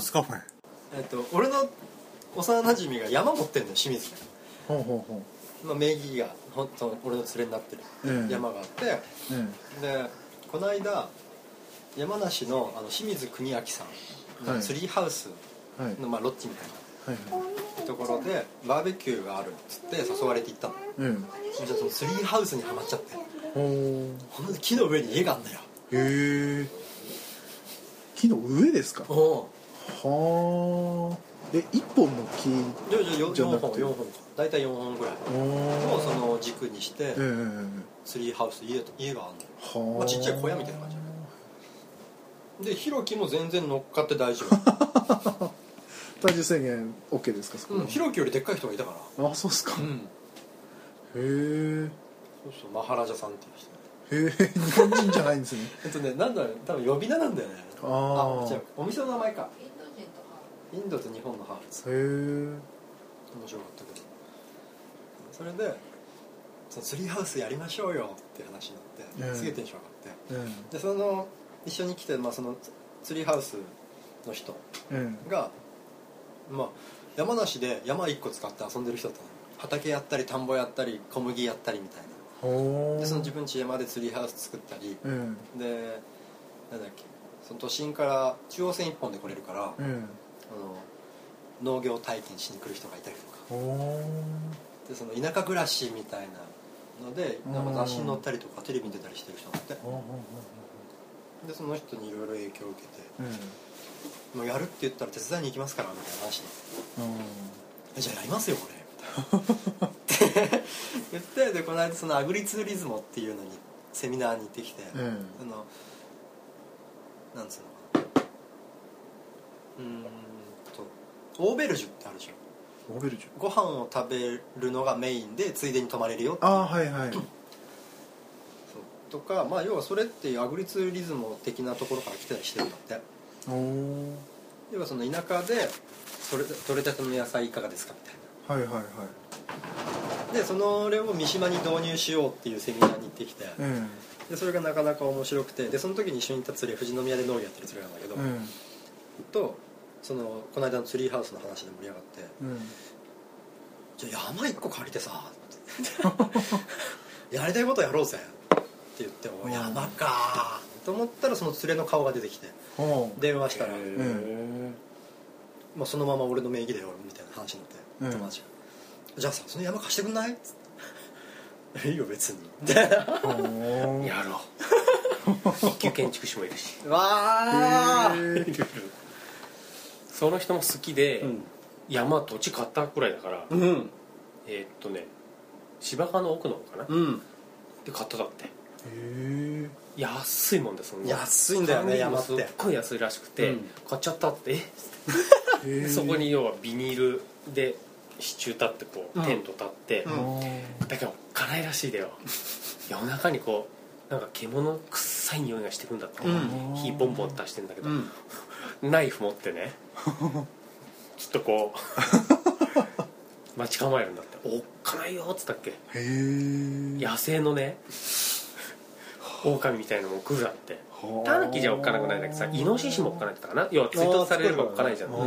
週末カフェ？えっと俺の幼馴染が山持ってんのよ清水にほうほうほまあ名義が本当俺の連れになってるうん山があって、ううんでこの間山梨のあの清水国明さんはい。のツリーハウスはい。の、まあ、ロッジみたいはいはい。なところでバーベキューがあるっつって誘われて行ったの。うんじゃあそのツリーハウスにはまっちゃって。ほほんと木の上に家があんだよ。うへえ木の上ですか？おはあ。え一本の木じゃあじゃあ4じゃなくて？本4本。か大体4本ぐらい。おをその軸にしてええツリーハウス家と家があんの。まあちっちゃい小屋みたいな感じでヒロキも全然乗っかって大丈夫。体重制限 OK ですか？そこうんヒロキよりでっかい人がいたから。あそうっすか、うん。へえ。そうそうマハラジャさんっていう人。へえ日本人じゃないんですね。えっとねなんだろう多分呼び名なんだよね。ああ違う。お店の名前かインド人と日本のハーフです。へえ面白かったけど。それでそのツリーハウスやりましょうよって話になって、うん。すげえテンション上がって。うん。でその一緒に来て、まあ、そのツリーハウスの人うん。が、まあ、山梨で山一個使って遊んでる人だったの畑やったり田んぼやったり小麦やったりみたいな。でその自分家山でツリーハウス作ったり。うん。でなんだっけその都心から中央線一本で来れるから、あうんの農業体験しに来る人がいたりとか。ほでその田舎暮らしみたいなのでなんかうん雑誌に載ったりとかテレビに出たりしてる人がいて。でその人にいろいろ影響を受けてほう「もうやるって言ったら手伝いに行きますから」みたいな話になって。じゃあやりますよこれ。って言ってでこの間そのアグリツーリズモっていうのにセミナーに行ってきて、うん。あのなんつうのかな。うーん。とオーベルジュってあるでしょオーベルジュ？ご飯を食べるのがメインでついでに泊まれるよっていう。ああはいはい。とかまあ要はそれってアグリツーリズモ的なところから来てたりしてるんだって。おお要はその田舎でそれ取れたての野菜いかがですかみたいな。はいはいはい。でそのれを三島に導入しようっていうセミナーに行ってきて、うん。でそれがなかなか面白くて。でその時に一緒にいた連れ富士宮で農業やってる連れなんだけど、うん。とそのこの間のツリーハウスの話で盛り上がってうん「じゃあ山一個借りてさ」って。やりたいことやろうぜ」って言って「おうん。山か」と思ったらその連れの顔が出てきて電話したら、うん。まあ、そのまま俺の名義でよみたいな話になって、うん。友達が「じゃあさその山貸してくんない?」っつって「いいよ別に」みたいなほう。やろう。一級建築士もいるし。わあその人も好きで、うん。山土地買ったくらいだから、うん。えーっとね芝川の奥の方かな、うん。で買っただって。へえ安いもんです安いんだよね山って。すっごい安いらしくて、うん。買っちゃったって。え？そこに要はビニールで支柱立ってこう、うん。テント立って、うん。だけど辛いらしいだよ。夜中にこうなんか獣臭い匂いがしてくんだって、うん。火ボンボン出してんだけど、うんナイフ持ってね。ちょっとこう。待ち構えるんだって「おっかないよ」っつったっけ。野生のね狼みたいなのも来るだって。はあ。タヌキじゃおっかなくないんだけ。どさイノシシもおっかないってかな。要は追突されればおっかないじゃん。ああ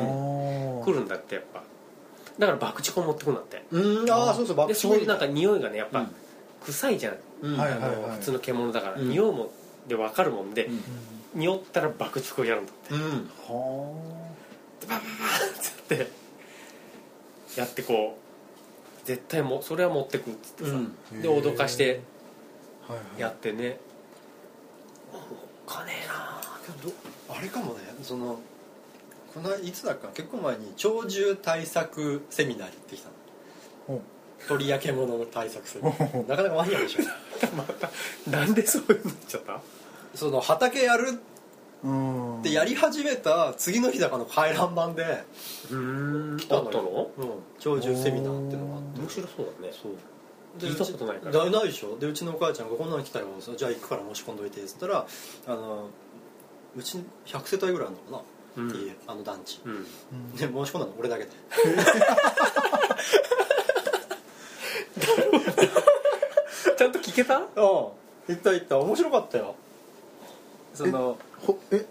来るんだってやっぱ。だから爆竹を持ってくんだって。うん。ああそうそうバッでクそういうなんか匂いがねやっぱうん。臭いじゃん、うん。はい普通の獣だから、うん。匂うもんで分かるもんで、うん匂ったら爆竹をやるんだって。うん。はババババーってやって。こう絶対もうそれは持ってくっつってさ、うん。で脅かしてあはいはい。やってね。おっかねえな。けどあれかもね。そのこのいつだか結構前に鳥獣対策セミナーに行ってきたの。ほ鳥や獣の対策セミナー。なかなかマニアでしょ。またなんでそういうのになっちゃった？その畑やるってやり始めた次の日だかの回覧板でうん。来たあったの？うん。鳥獣セミナーっていうのがあって。面白そうだね。そう。で聞いたことないから。ないでしょ？でうちのお母ちゃんがこんなの来たよじゃあ行くから申し込んどいてっつったらあのうち100世帯ぐらいあるのかな、うん。っていうあの団地。うん。で申し込んだの俺だけで。ちゃんと聞けた？うん。行った行った。面白かったよそのほえ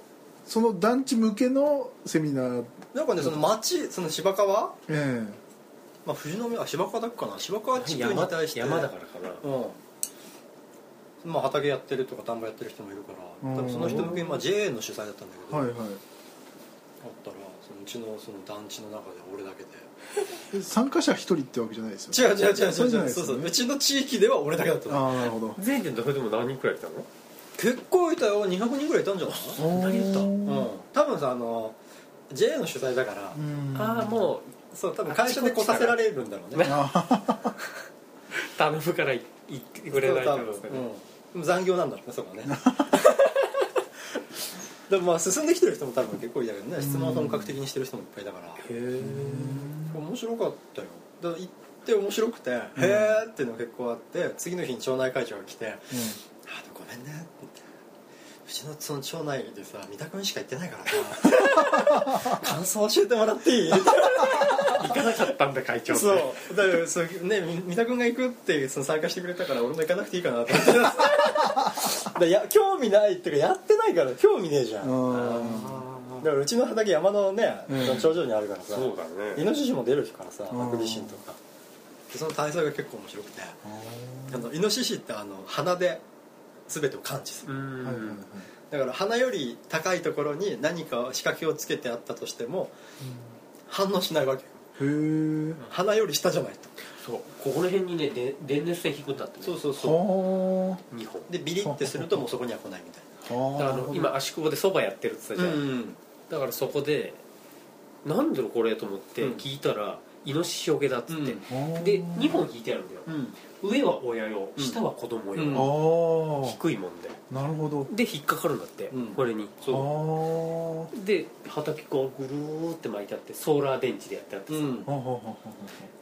その団地向けのセミナー？なんかねその町その芝川えまあ富士宮あ芝川だっけかな？芝川地区に山対して。山だからかな。うん。まあ畑やってるとか田んぼやってる人もいるから。うん。多分その人向けに、まあ、JA の主催だったんだけど、えはいはい。あったらそのうちのその団地の中で俺だけで。え参加者一人ってわけじゃないですよ違う違う違うそう違う違うそうそう。うちの地域では俺だけだったの。ああなるほど。全員でどれでも何人くらいいたの？結構いたよ。200人ぐらいいたんじゃない？何言った？うん。多分さあの JA の主催だからうん。ああもそう多分会社で来させられるんだろうね。頼むから言ってくれないとねうん、残業なんだろうねそこはね。でもまあ進んできてる人も多分結構いたけどね。質問本格的にしてる人もいっぱいいたから。へえ面白かったよ。だから行って面白くて、へえっていうのが結構あって次の日に町内会長が来て「あーごめんね」ってうちのその町内でさ三田君しか行ってないからさ 感想教えてもらっていい?」行かなかったんだ会長って。そう。だからそうねみ三田君が行くってその参加してくれたから俺も行かなくていいかなと思って。だからや興味ないっていうかやってないから興味ねえじゃん。だうん。からうちの畑山のね、うん。その頂上にあるからさ。そうだね。イノシシも出るからさうん。ハクビシンとか。でその体操が結構面白くて。あのイノシシってあの鼻で全てを感知する。だから鼻より高いところに何か仕掛けをつけてあったとしても反応しないわけよ。へえ。鼻より下じゃないと。そう。ここの辺にねで電熱線引くんだってね。そうそうそう。は2本。でビリってするともうそこには来ないみたいあ。だからあの今足久保でそばやってるって言ったじゃん、ん。だからそこでなんだろうこれと思ってうん。聞いたら、イノシシよけだっつって、うん。で2本引いてあるんだよ、うん。上は親用うん。下は子供用、うん。あ低いもんで。あなるほど。で引っかかるんだって、うん。これに。そあで畑こうぐるーって巻いてあってソーラー電池でやってあってさ、うん。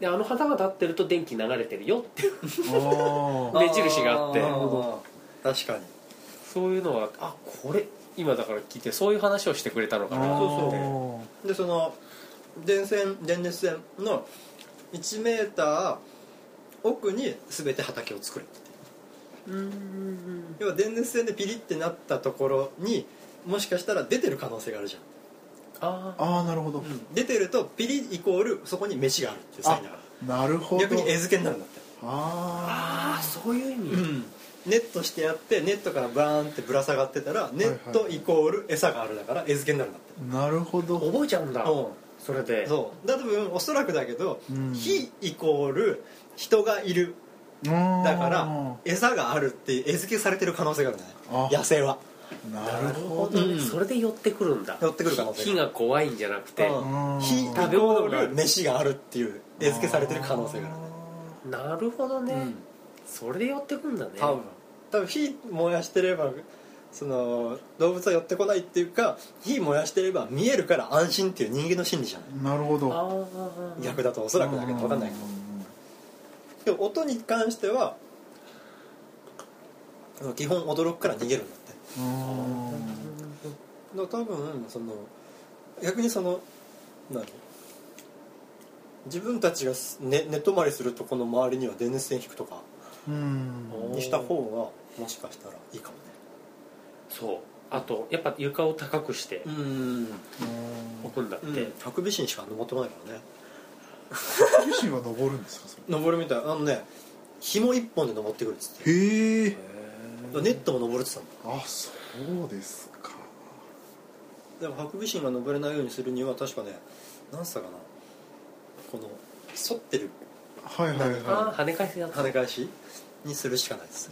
であの旗が立ってると電気流れてるよって 目印があって。なるほど。確かに。そういうのはあこれ今だから聞いてそういう話をしてくれたのかなそうと思ってでその電線電熱線の1メーター奥に全て畑を作れってう。ん要は電熱線でピリってなったところにもしかしたら出てる可能性があるじゃん。あああなるほど。出てるとピリイコールそこに飯があるっていうサインだかなるほど。ら逆に餌付けになるんだって。ああそういう意味、ネットしてやってネットからバーンってぶら下がってたらネットイコール餌があるだから餌付けになるんだって。あなるほど。覚えちゃうんだ、うんそれで。そう。だ多分おそらくだけど、うん。火イコール人がいる。だから餌があるって餌付けされてる可能性があるんだね。あ。野生は。なるほど、うんそれで寄ってくるんだ。寄ってくる可能性火が怖いんじゃなくて、火イコ食べ物がール飯があるっていう餌付けされてる可能性があるね。なるほどね、うん。それで寄ってくんだね。多分。多分火燃やしてればその動物は寄ってこないっていうか火燃やしてれば見えるから安心っていう人間の心理じゃない。なるほど。逆だとおそらくだけど分かんないけど。でも音に関しては基本驚くから逃げるんだって。うんだから多分その逆にその何？自分たちがす寝寝泊まりするとこの周りには電熱線引くとかうん。にした方がもしかしたらいいかも。ねそう。あとやっぱ床を高くしてうん。置くんだって、うん。ハクビシンしか登ってこないからね。自身は登るんですか？そ登るみたい。あのね紐一本で登ってくるっつって。れへえネットも登るって言ってたん。だあそうですか。でもハクビシンが登れないようにするには確かね何歳かな。この反ってる。はいはいは跳ね返すやつ跳ね返しにするしかないです。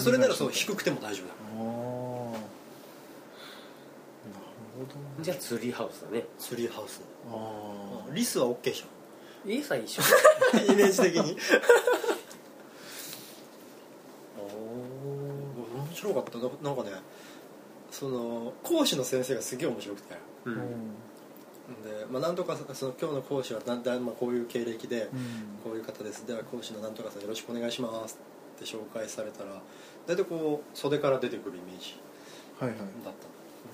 それならそう低くても大丈夫だど。じゃあツリーハウスだね。ツリーハウス。あリスは OK じいいさ一緒。ゃ んイメージ的に。面白かった。ななんかねその講師の先生がすげえ面白くて。うん。あで、まあ、なんとかその今日の講師はだんだんまあこういう経歴で、うん。こういう方です。では講師のなんとかさんよろしくお願いしますって紹介されたら大体こう袖から出てくるイメージはいはい。だっ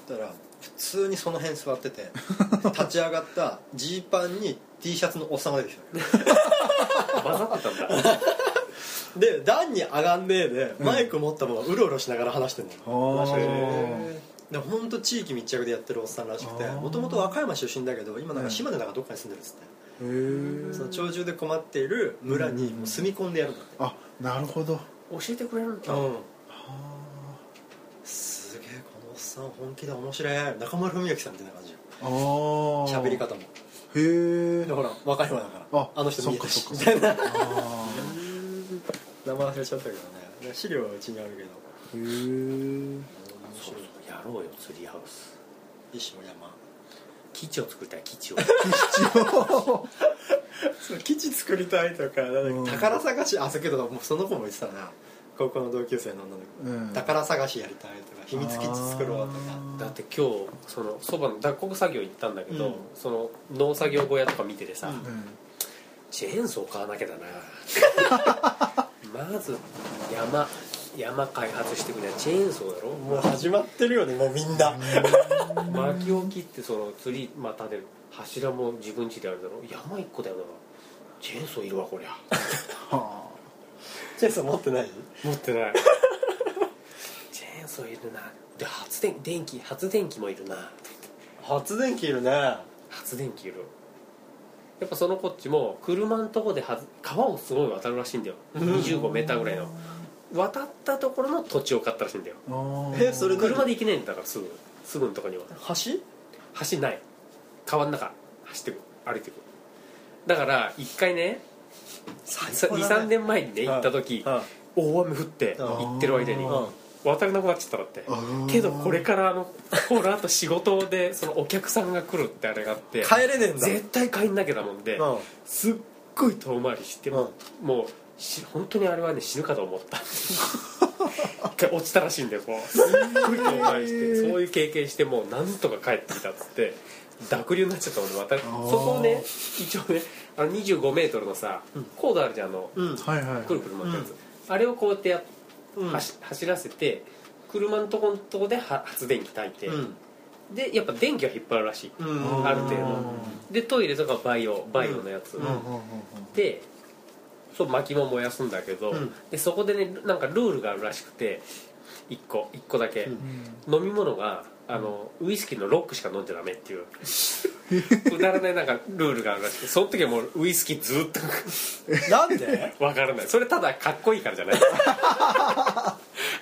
たら普通にその辺座ってて 立ち上がったジーパンに T シャツのおっさんが出てきた混ざってたんだ。で段に上がんねえでマイク持ったままうろうろしながら話してんの。あーへー。で本当地域密着でやってるおっさんらしくてもともと和歌山出身だけど今なんか島根なんかどっかに住んでるっつって、へえその鳥獣で困っている村にもう住み込んでやるんだって、あなるほど。教えてくれるんだ。うんさん本気で面白い中丸文明さんみたいな感じ。よああ喋り方も。へえでほら和歌山だから。ああの人見えたし。そっかみたいな。あ名前忘れちゃったけどね。資料はうちにあるけど。ーへえ面そう白いやろうよツリーハウス。石も山。基地を作りたい基地を。そう基地作りたいとかなんだっけうん。宝探しあそうけどもうその子も言ってたな高校の同級生の女の子、うん。宝探しやりたいとか秘密基地作ろうとか。だって今日そのそばの脱穀作業行ったんだけど、うん。その農作業小屋とか見ててさ、うん。うんチェーンソー買わなきゃだな。まず山山開発してくれ。チェーンソーだろ？もう始まってるよねもうみんな。薪を切ってその釣りまたで柱も自分家であるだろ？山一個だよな。チェーンソーいるわこりゃ。はチェンソー持ってない？持ってない。チェーンソーいるな。で発電電気発電機もいるな。発電機いるね。発電機いる。やっぱそのこっちも車のとこではず川をすごい渡るらしいんだよ。25メーターぐらいの。渡ったところの土地を買ったらしいんだよ。えそれ車で行けないんだからすぐ。すぐのとこには。橋？橋ない。川の中走ってく歩いてく。だから一回ね23年前にね行った時うん。大雨降ってうん。行ってる間にうん。渡れなくなっちゃったんだって。けどこれからあのこのあと仕事でそのお客さんが来るってあれがあって帰れねえんだ。絶対帰んなきゃだもんでうん。すっごい遠回りしてうん。もうし本当にあれはね死ぬかと思った。一回落ちたらしいんだよこう。すっごい遠回りしてそういう経験してもうなんとか帰ってきたっつって濁流になっちゃったもんねまたそこをね一応ねあの25メートルのさ、コードあるじゃんあのうん。はいはいくるくる回ったやつ、あれをこうやってや走走らせて車のとこのとこでは発電機炊いて、うん。でやっぱ電気は引っ張るらしい、うん。ある程度。でトイレとかバイオバイオのやつ、うん。うん。うん。うん。でそう薪も燃やすんだけど、うん。でそこでねなんかルールがあるらしくて1個1個だけ、うん。飲み物があのウイスキーのロックしか飲んじゃダメっていう。くだらないなんかルールがあるらしくてその時はもうウイスキーずっと。なんで？わからない。それただかっこいいからじゃない。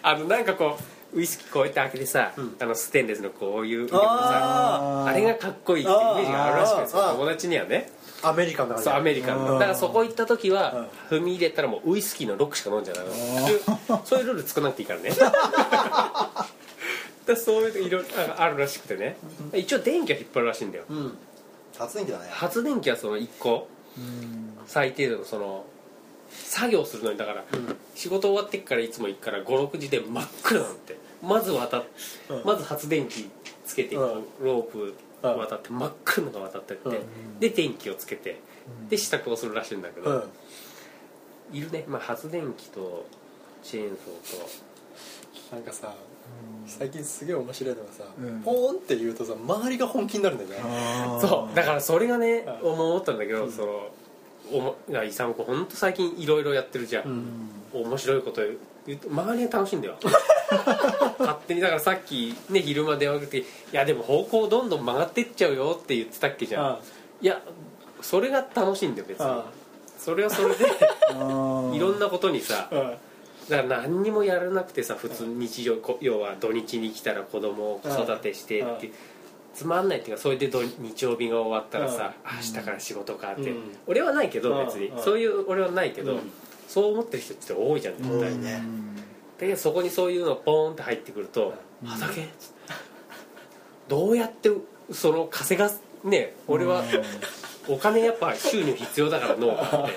あのなんかこうウイスキーこうやって開けてさ、ん。あのステンレスのこういうさああれがかっこいいっていうイメージがあるらしくて友達にはねアメリカンだそうアメリカンだからそこ行った時は踏み入れたらもうウイスキーのロックしか飲んじゃダメそう そういうルール作らなくていいからね。だそういういろいろあるらしくてね。一応電気は引っ張るらしいんだよ。うん。発電機だね。発電機はその1個。うん。最低限のその作業するのにだから、うん。仕事終わってからいつも行くから56時で真っ暗なんて。まず渡っ、うん。まず発電機つけて、うん。ロープ渡って真っ暗なのが渡ってって、うん。で電気をつけてで支度をするらしいんだけど、うん。いるね、まあ、発電機とチェーンソーなんかさ最近すげえ面白いのがさ、うん。ポーンって言うとさ周りが本気になるんだよね。そう。だからそれがねうん。思ったんだけど、そのおも勇子本当最近いろいろやってるじゃん、うん。面白いこと言うと周りが楽しいんだよ。勝手にだからさっきね昼間電話かけて「いやでも方向どんどん曲がってっちゃうよ」って言ってたっけじゃん。あいやそれが楽しいんだよ別に。あそれはそれで いろんなことにさあだから何にもやらなくてさ普通日常こ要は土日に来たら子供を子育てしてってつまんないっていうかそれで土日曜日が終わったらさ明日から仕事かって。うん。俺はないけどうん。別にうん。そういう俺はないけどうんそう思ってる人って多いじゃん絶対多いね。でそこにそういうのポーンって入ってくるとうん。畑？どうやってその稼がす？ね俺はお金やっぱ収入必要だから農家って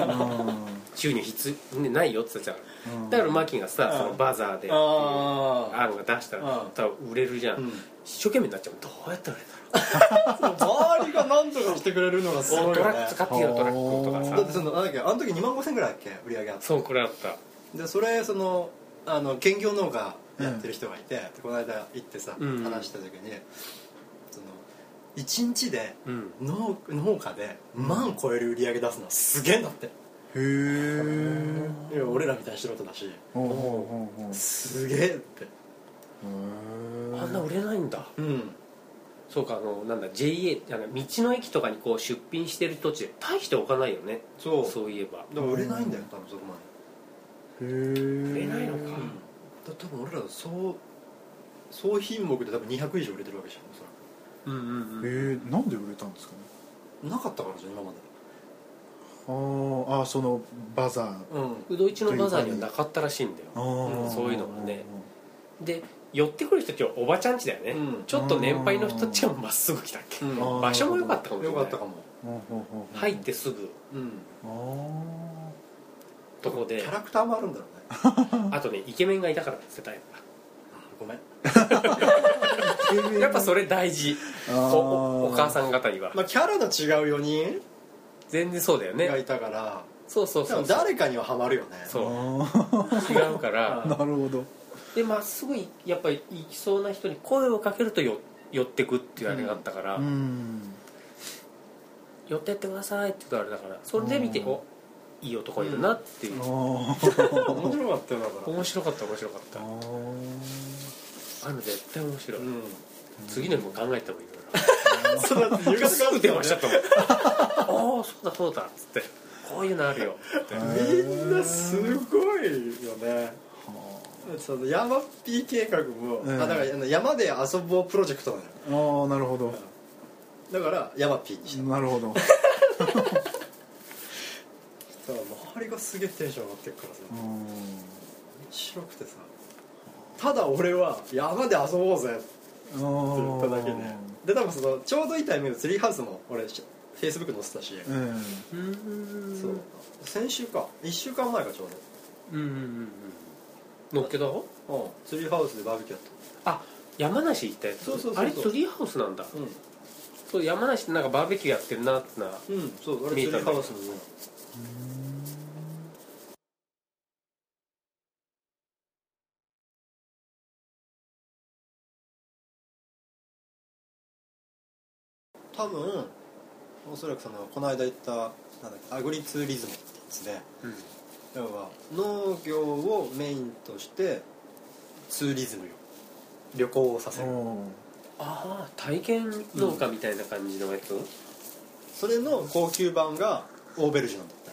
収入必ねないよって言ってたかうん。らだからマキがさうん。そのバザーで案が出したらうん。多分売れるじゃん、うん。一生懸命になっちゃう。どうやったら売れた周りが何とかしてくれるのがすごいよね。のトラック使ってよトラックとかだってさそのなんだっけあの時2万5000ぐらいだっけ売り上げあってそうこれあった。でそれそのあの兼業農家やってる人がいて、でこの間行ってさ、うん。話した時にその1日でうん。農農家で万超える売り上げ出すのはすげえんだって、へえ俺らみたいな素人だしすげえってあんな売れないんだうんそうかあのなんだ JA あの道の駅とかにこう出品してる土地で大して置かないよね。そう。そういえば。だから売れないんだよ多分そこまで。へえ売れないのか。だ多分俺ら総総品目で多分200以上売れてるわけじゃんおそらうんうんうん。へえなんで売れたんですかね？くなかったからじゃん今まで。あーあそのバザー。うん。うどいちのバザーにはなかったらしいんだよ。あー。そういうのがね。で寄ってくる人たちはおばちゃんちだよね、うん。ちょっと年配の人たちはまっすぐ来たっけ、うん。あー場所も良かったかもしれない。よかったかも。入ってすぐ。うん。あとこで。キャラクターもあるんだろうね。あとねイケメンがいたからって言ってたよごめん。ーやっぱそれ大事。おおお母さん方には。まあキャラの違う4人全然そうだよね。がいたから。そうそうそうそう。誰かにはハマるよね。そう。あ違うから。ー なるほどでまっすぐいやっぱり行きそうな人に声をかけるとよ寄ってくっていうあれがあったから、うん。寄ってってくださいって言うとあれだからそれで見て、うん。おいい男いるなっていう、面白かったよだから。面白かった面白かった。あああいうの絶対面白い、うん。次の日も考えた方がいいよ そうだって夕な方すぐ電話しちゃっったもん ああそうだそうだっつって。こういうのあるよ。ってみんなすごいよねその山 P 計画も、うんあだから山で遊ぼうプロジェクトなのよ。ああなるほど。だから山 P にした。なるほど。だから周りがすげえテンション上がってるからさ。うん。面白くてさ。ただ俺は山で遊ぼうぜ。ってあ言っただけでーで多分そのちょうどいいタイミングでツリーハウスも俺フェイスブック載せたし、うんうん。そう。先週か。1週間前かちょううんうんうんうんのっけだど、うん、ツリーハウスでバーベキューやっあ山梨行ったやつ？そうそうそうそう。あれツリーハウスなんだ。たそう山梨ってなんかバーベキューやってるなってな。うん、うん、そうあれツリ見えたんだーハウスの上多分おそらくそのこの間言ったなんだっけアグリツーリズムってやつで。うん要は農業をメインとしてツーリズムよ。旅行をさせる。ああ体験農家みたいな感じのやつ、それの高級版がオーベルジュなんだって。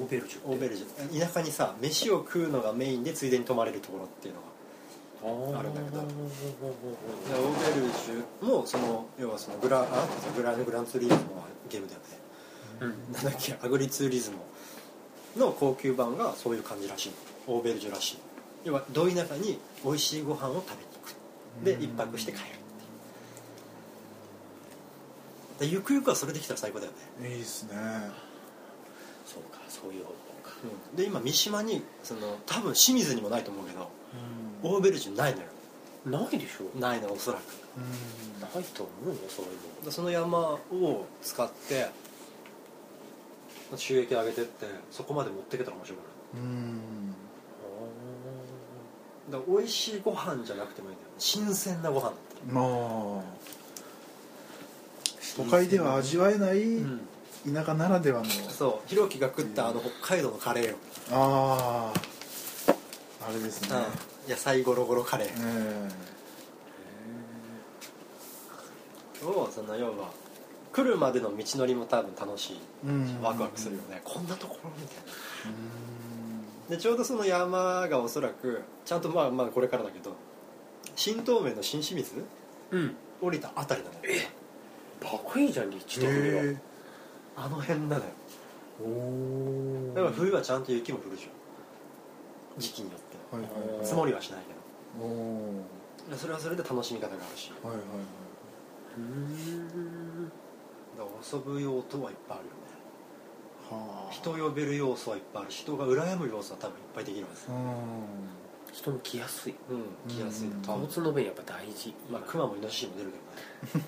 オーベルジュオーベルジュ。田舎にさ飯を食うのがメインでついでに泊まれるところっていうのがああるんだけど。オーベルジュもその要はそのグラあグラグランツーリズムのゲームだよね。うん。なんだっけアグリツーリズムの高級版がそういう感じらしい。オーベルジュらしい。要はど田舎に美味しいご飯を食べに行く。で一泊して帰るっていう。でゆくゆくはそれできたら最高だよね、いいですね。そうかそういう方法か。で今三島にその多分清水にもないと思うけどオーベルジュないのよ。ないでしょ。ないのおそらく。ないと思うよそういうの。でその山を使って収益上げてってそこまで持ってけたら面白くない。うん。だから美味しいご飯じゃなくてもいいんだよ新鮮なご飯だったら。まあ。都会では味わえないうん田舎ならではの。そう。ひろきが食ったあの北海道のカレーよ、あああれですね。うん、野菜ゴロゴロカレー。えをその要は来るまでの道のりも多分楽しい。ワクワクするよね。こんなところみたいな。うん。でちょうどその山がおそらくちゃんとまあまあこれからだけど新東名の新清水うん。降りたあたりなのよ。バカいいじゃん立地的には。へあの辺なのよ。えおだから冬はちゃんと雪も降るじゃん時期によっては。いはいはい。積もりはしないけおおどそれはそれで楽しみ方があるし。はいはいはい。うんだから遊ぶ用途はいっぱいあるよね。はあ。人を呼べる要素はいっぱいある。し人が羨む要素は多分いっぱいできるんですよ、う人も来やすい。うん、来やすい。うん。多分。交通の便やっぱ大事。まあクマもイノシシも出るけ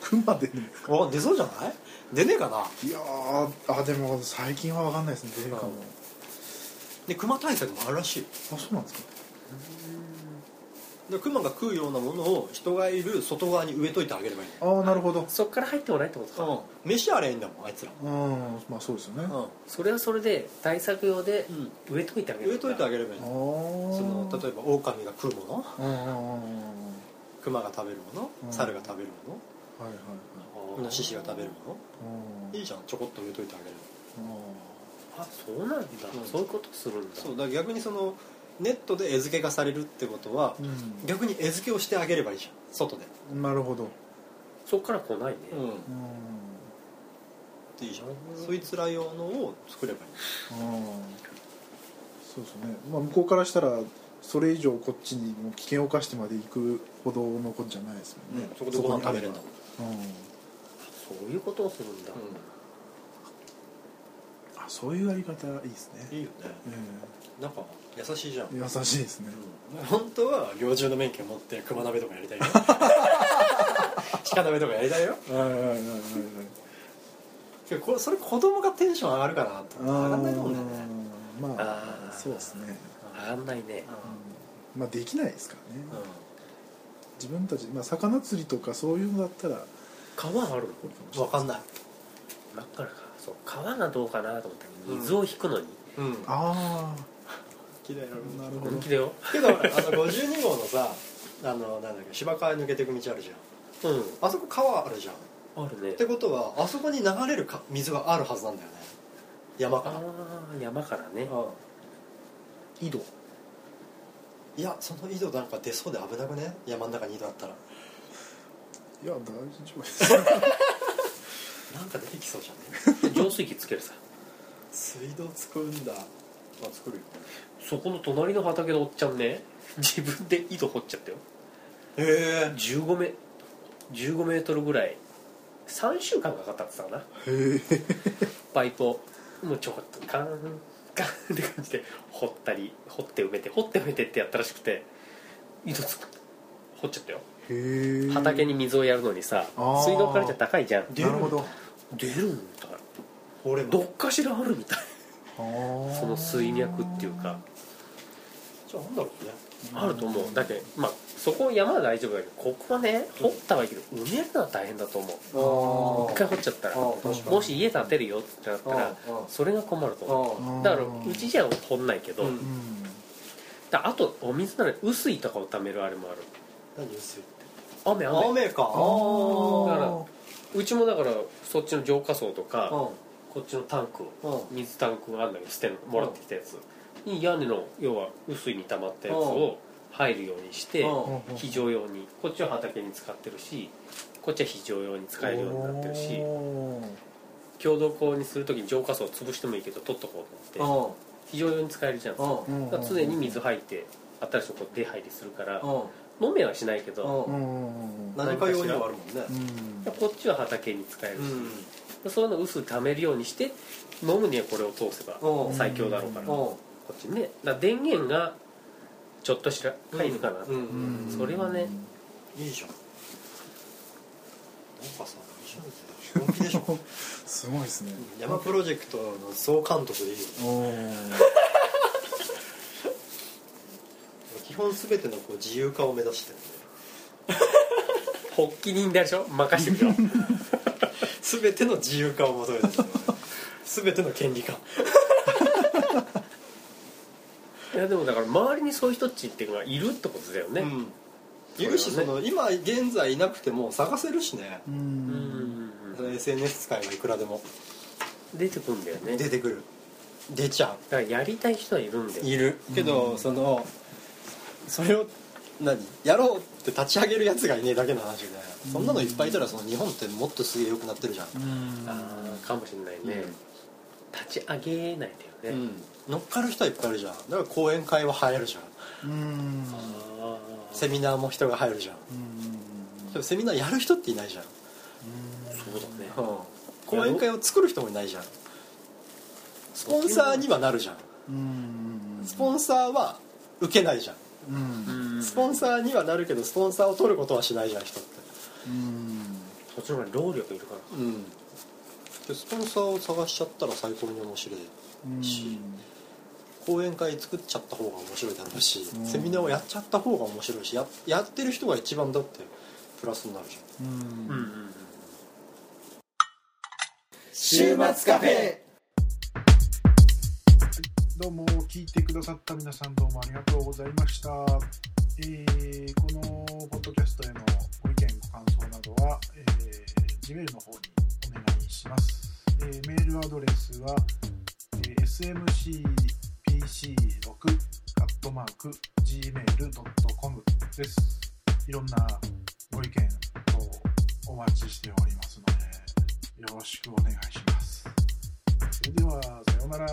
熊出るんですか？あ出そうじゃない？出ねえかな？いやーあでも最近は分かんないですね。出るかも。でクマ対策もあるらしいあそうなんですか？でクマが食うようなものを人がいる外側に植えといてあげればいいああなるほど。そっから入ってもないってことか、のうん。飯あれいいんだもんあいつら。うんまあそうですよね。あそれはそれで対策用でうん。植えといてあげる植えといてあげげればいいその例えば狼が食うもの。うんうんうんうん。クマが食べるもの。うん。猿が食べるもはいはいのイノシシが食べるもはいのいいじゃんちょこっと植えといてあげるあそうなんだ、うん。そういうことするんだ。そうだ逆にそのネットで餌付けがされるってことはうん。逆に餌付けをしてあげればいいじゃん。外で。うんなるほど。そっから来ないね、うん。うんいいじゃん。そいつら用のを作ればいい。あそうですね、まあ、向こうからしたらそれ以上こっちにもう危険を冒してまで行くほどのことじゃないですもんね、そこでご飯食べれるんだもん。うん。そういうことをするんだ、あそういうやり方いいですね。いいよね。えなんか優しいじゃん。え優しいですね、本当は猟銃の免許持って熊鍋とかやりたいよ。鹿鍋とかやりたいよ。はいはいはいはい。どこれそれ子供がテンション上がるかなと上がんないと思うんねまあそうですね、上がんないね。うん。まあできないですからね、う自分たち、まあ、魚釣りとかそういうのだったら川あるの？ん分かんない。だからかそう川がどうかなと思ったけど水を引くのに、うん。あ綺麗あなるほど本気だよ。けどあの52号のさあのなんだっけ芝川抜けていく道あるじゃん。うん。あそこ川あるじゃん。あるね。ってことはあそこに流れるか水があるはずなんだよね。山から。ああ山からね。うん。井戸。いやその井戸なんか出そうで危なくね？山の中に井戸あったら。いや大丈夫。で すなんか出てきそうじゃんね？浄水器つけるさ。水道作るんだまあ作るよそこの隣の畑のおっちゃんね自分で井戸掘っちゃったよ。へえ。15メ15メートルぐらい。3週間かかったって言ってたかな。へえ。パイプをもうちょこっとカーンカーンって感じで掘ったり掘って埋めて掘って埋めてってやったらしくて井戸つく掘っちゃったよ。へえ。畑に水をやるのにさ水道からじゃ高いじゃん。なるほど。出るんだ。俺も。どっかしらあるみたいその水脈っていうか。じゃあなんだろうね。あると思う。だけどまあそこ山は大丈夫だけどここはね掘ったはいいけど埋めるのは大変だと思う。あ一回掘っちゃったら。もし家建てるよってなったらそれが困ると思う。あだからうちじゃ掘んないけど、だあとお水なら雨水とかを貯めるあれもある。何薄いって？雨雨。雨か。だからうちもだからそっちの浄化層とか、うんこっちのタンクうん。水タンクがあるんだけど捨てるの。もらってきたやつ。に屋根の要は雨水に溜まったやつを入るようにしてうん。非常用に。こっちは畑に使ってるしこっちは非常用に使えるようになってるしお共同庫にする時に浄化層を潰してもいいけど取っとこうと思って非常用に使えるじゃん。常に水入って新しいとこ出入りするからうん。飲めはしないけどうん。うん。何か用にはあるもんね。うん。こっちは畑に使えるし、うんそういうの薄貯めるようにして飲むにはこれを通せばう。ん最強だろうから、う。んこっちね。だから電源がちょっとしら入るかな、うんうんそれはね。いいじゃん。なんかさ本気でしょ。すごいですね。山プロジェクトの総監督でいいよ基本全てのこう自由化を目指してるん 発起人でしょ。任してるよ。で 全ての自由化を求めてる。全ての権利化 いやでもだから周りにそういう人っちっていうのがいるってことだよね。うん。いるしそれはその今現在いなくても探せるしね。ううんん SNS 使えばいくらでも。出てくるんだよね。だ出てくる。出ちゃからやりたい人はいるんだよういる。けど、そのそれを何？やろうって立ち上げるやつがいねえだけの話で、そんなのいっぱいいたらその日本ってもっとすげえ良くなってるじゃん、うん。ああかもしれないね、立ち上げないんだよね、うん。乗っかる人はいっぱいいるじゃん。だから講演会は流行るじゃん。うん。あセミナーも人が入るじゃん。うんでもセミナーやる人っていないじゃん、あそうだね。講演会を作る人もいないじゃん。スポンサーにはなるじゃんうん。スポンサーは受けないじゃんうん。スポンサーにはなるけどスポンサーを取ることはしないじゃん人って。うん。そっちの方が労力いるから。うん。でスポンサーを探しちゃったら最高に面白いうん。し講演会作っちゃった方が面白いだろうし、うん。セミナーをやっちゃった方が面白いしややってる人が一番だってプラスになるじゃん。うん。週末カフェどうも聞いてくださった皆さんどうもありがとうございました、えーこのポッドキャストへのご意見ご感想などは、えー、Gmail の方にお願いします、えーメールアドレスは、え smcpc6-gmail.com です。いろんなご意見とお待ちしておりますのでよろしくお願いします。それではさようなら。